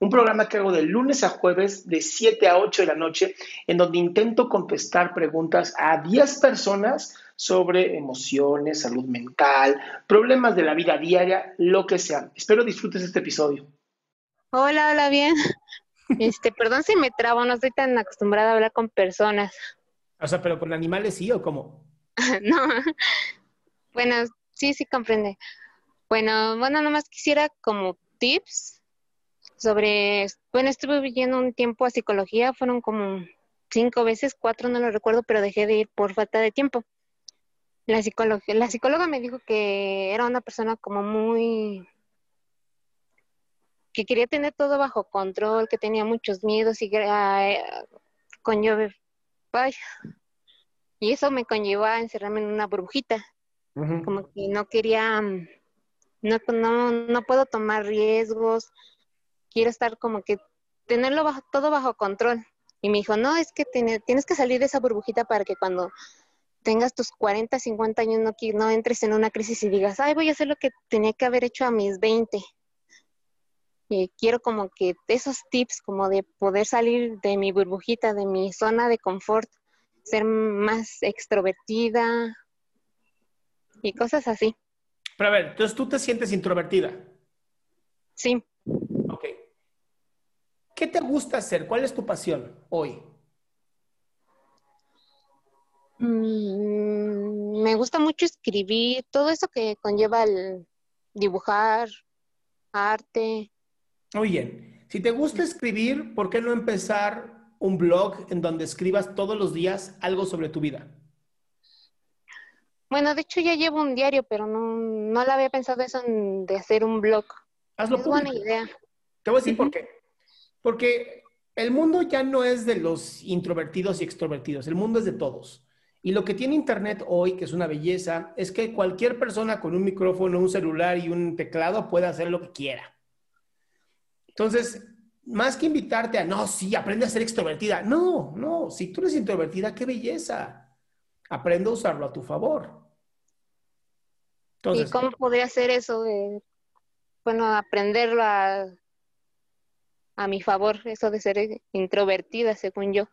un programa que hago de lunes a jueves de 7 a 8 de la noche, en donde intento contestar preguntas a 10 personas sobre emociones, salud mental, problemas de la vida diaria, lo que sea. Espero disfrutes este episodio. Hola, hola, bien. Este, perdón si me trabo, no estoy tan acostumbrada a hablar con personas. O sea, pero con animales sí o cómo? no. Bueno, sí, sí comprende. Bueno, bueno, nomás quisiera como tips sobre, bueno, estuve viviendo un tiempo a psicología, fueron como cinco veces, cuatro no lo recuerdo, pero dejé de ir por falta de tiempo. La psicóloga, la psicóloga me dijo que era una persona como muy que quería tener todo bajo control, que tenía muchos miedos y eh, conlleve, y eso me conllevó a encerrarme en una burbujita, como que no quería, mm, no, no, no puedo tomar riesgos, quiero estar como que tenerlo bajo, todo bajo control. Y me dijo, no, es que tienes que salir de esa burbujita para que cuando tengas tus 40, 50 años no, no entres en una crisis y digas, ay, voy a hacer lo que tenía que haber hecho a mis 20 quiero como que esos tips como de poder salir de mi burbujita, de mi zona de confort, ser más extrovertida y cosas así. Pero a ver, entonces tú te sientes introvertida. Sí. ¿Qué te gusta hacer? ¿Cuál es tu pasión hoy? Mm, me gusta mucho escribir, todo eso que conlleva el dibujar, arte, Muy bien. Si te gusta escribir, ¿por qué no empezar un blog en donde escribas todos los días algo sobre tu vida? Bueno, de hecho ya llevo un diario, pero no, no la había pensado eso de hacer un blog. Hazlo es buena público. idea. Te voy a decir por qué. Porque el mundo ya no es de los introvertidos y extrovertidos, el mundo es de todos. Y lo que tiene Internet hoy, que es una belleza, es que cualquier persona con un micrófono, un celular y un teclado puede hacer lo que quiera. Entonces, más que invitarte a, no, sí, aprende a ser extrovertida. No, no, si tú eres introvertida, qué belleza. Aprende a usarlo a tu favor. Entonces, ¿Y cómo podría hacer eso? de, bueno, aprenderlo a, a mi favor, eso de ser introvertida, según yo.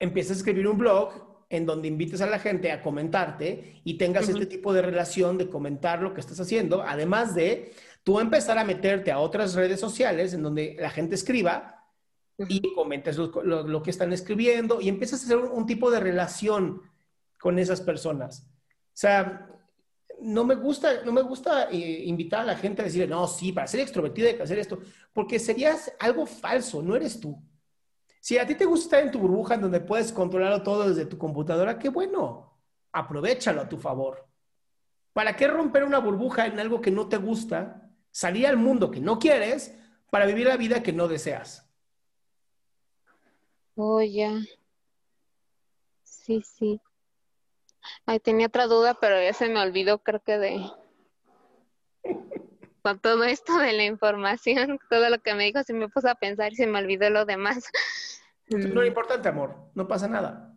empieza a escribir un blog en donde invites a la gente a comentarte y tengas este tipo de relación de comentar lo que estás haciendo, además de tú empezar a meterte a otras redes sociales en donde la gente escriba y comentes lo, lo- lo que están escribiendo y empiezas a hacer un, un tipo de relación con esas personas. O sea, no me gusta, no me gusta eh, invitar a la gente a decir, no, sí, para ser extrovertida hay que hacer esto, porque serías algo falso, no eres tú. Si a ti te gusta estar en tu burbuja en donde puedes controlarlo todo desde tu computadora, qué bueno. Aprovechalo a tu favor. ¿Para qué romper una burbuja en algo que no te gusta? Salir al mundo que no quieres para vivir la vida que no deseas. Oh, ya. Sí, sí. Ay, tenía otra duda, pero ya se me olvidó, creo que de... con todo esto de la información, todo lo que me dijo, se me puso a pensar y se me olvidó lo demás. No es mm. importante, amor, no pasa nada.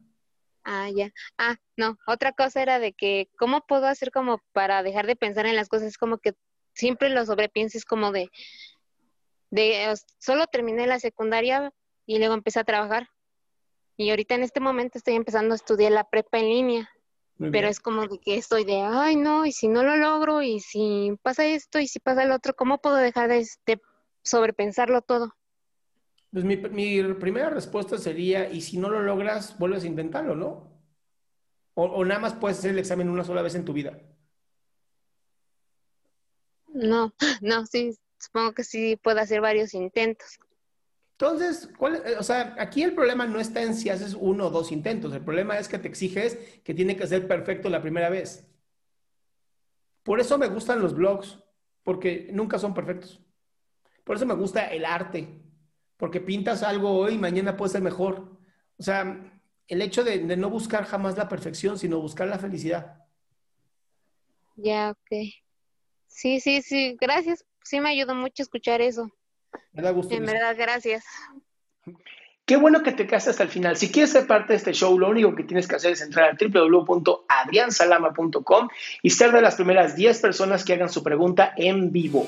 Ah, ya. Ah, no, otra cosa era de que, ¿cómo puedo hacer como para dejar de pensar en las cosas? Como que siempre lo sobrepienses como de, de, solo terminé la secundaria y luego empecé a trabajar. Y ahorita en este momento estoy empezando a estudiar la prepa en línea. Pero es como de que estoy de, ay, no, y si no lo logro, y si pasa esto, y si pasa el otro, ¿cómo puedo dejar de, de sobrepensarlo todo? Pues mi, primera respuesta sería, y si no lo logras, vuelves a intentarlo, ¿no? O, nada más puedes hacer el examen una sola vez en tu vida. No, no, sí, supongo que sí puedo hacer varios intentos. Entonces, ¿cuál, eh, o sea, aquí el problema no está en si haces uno o dos intentos, el problema es que te exiges que tiene que ser perfecto la primera vez. Por eso me gustan los blogs, porque nunca son perfectos. Por eso me gusta el arte, porque pintas algo hoy y mañana puede ser mejor. O sea, el hecho de, no buscar jamás la perfección, sino buscar la felicidad. Ya, ok. Sí, sí, sí, gracias. Sí me ayudó mucho escuchar eso. Me da gusto. En verdad, gracias. Qué bueno que te quedaste hasta el final. Si quieres ser parte de este show, lo único que tienes que hacer es entrar a www.adriansalama.com y ser de las primeras 10 personas que hagan su pregunta en vivo.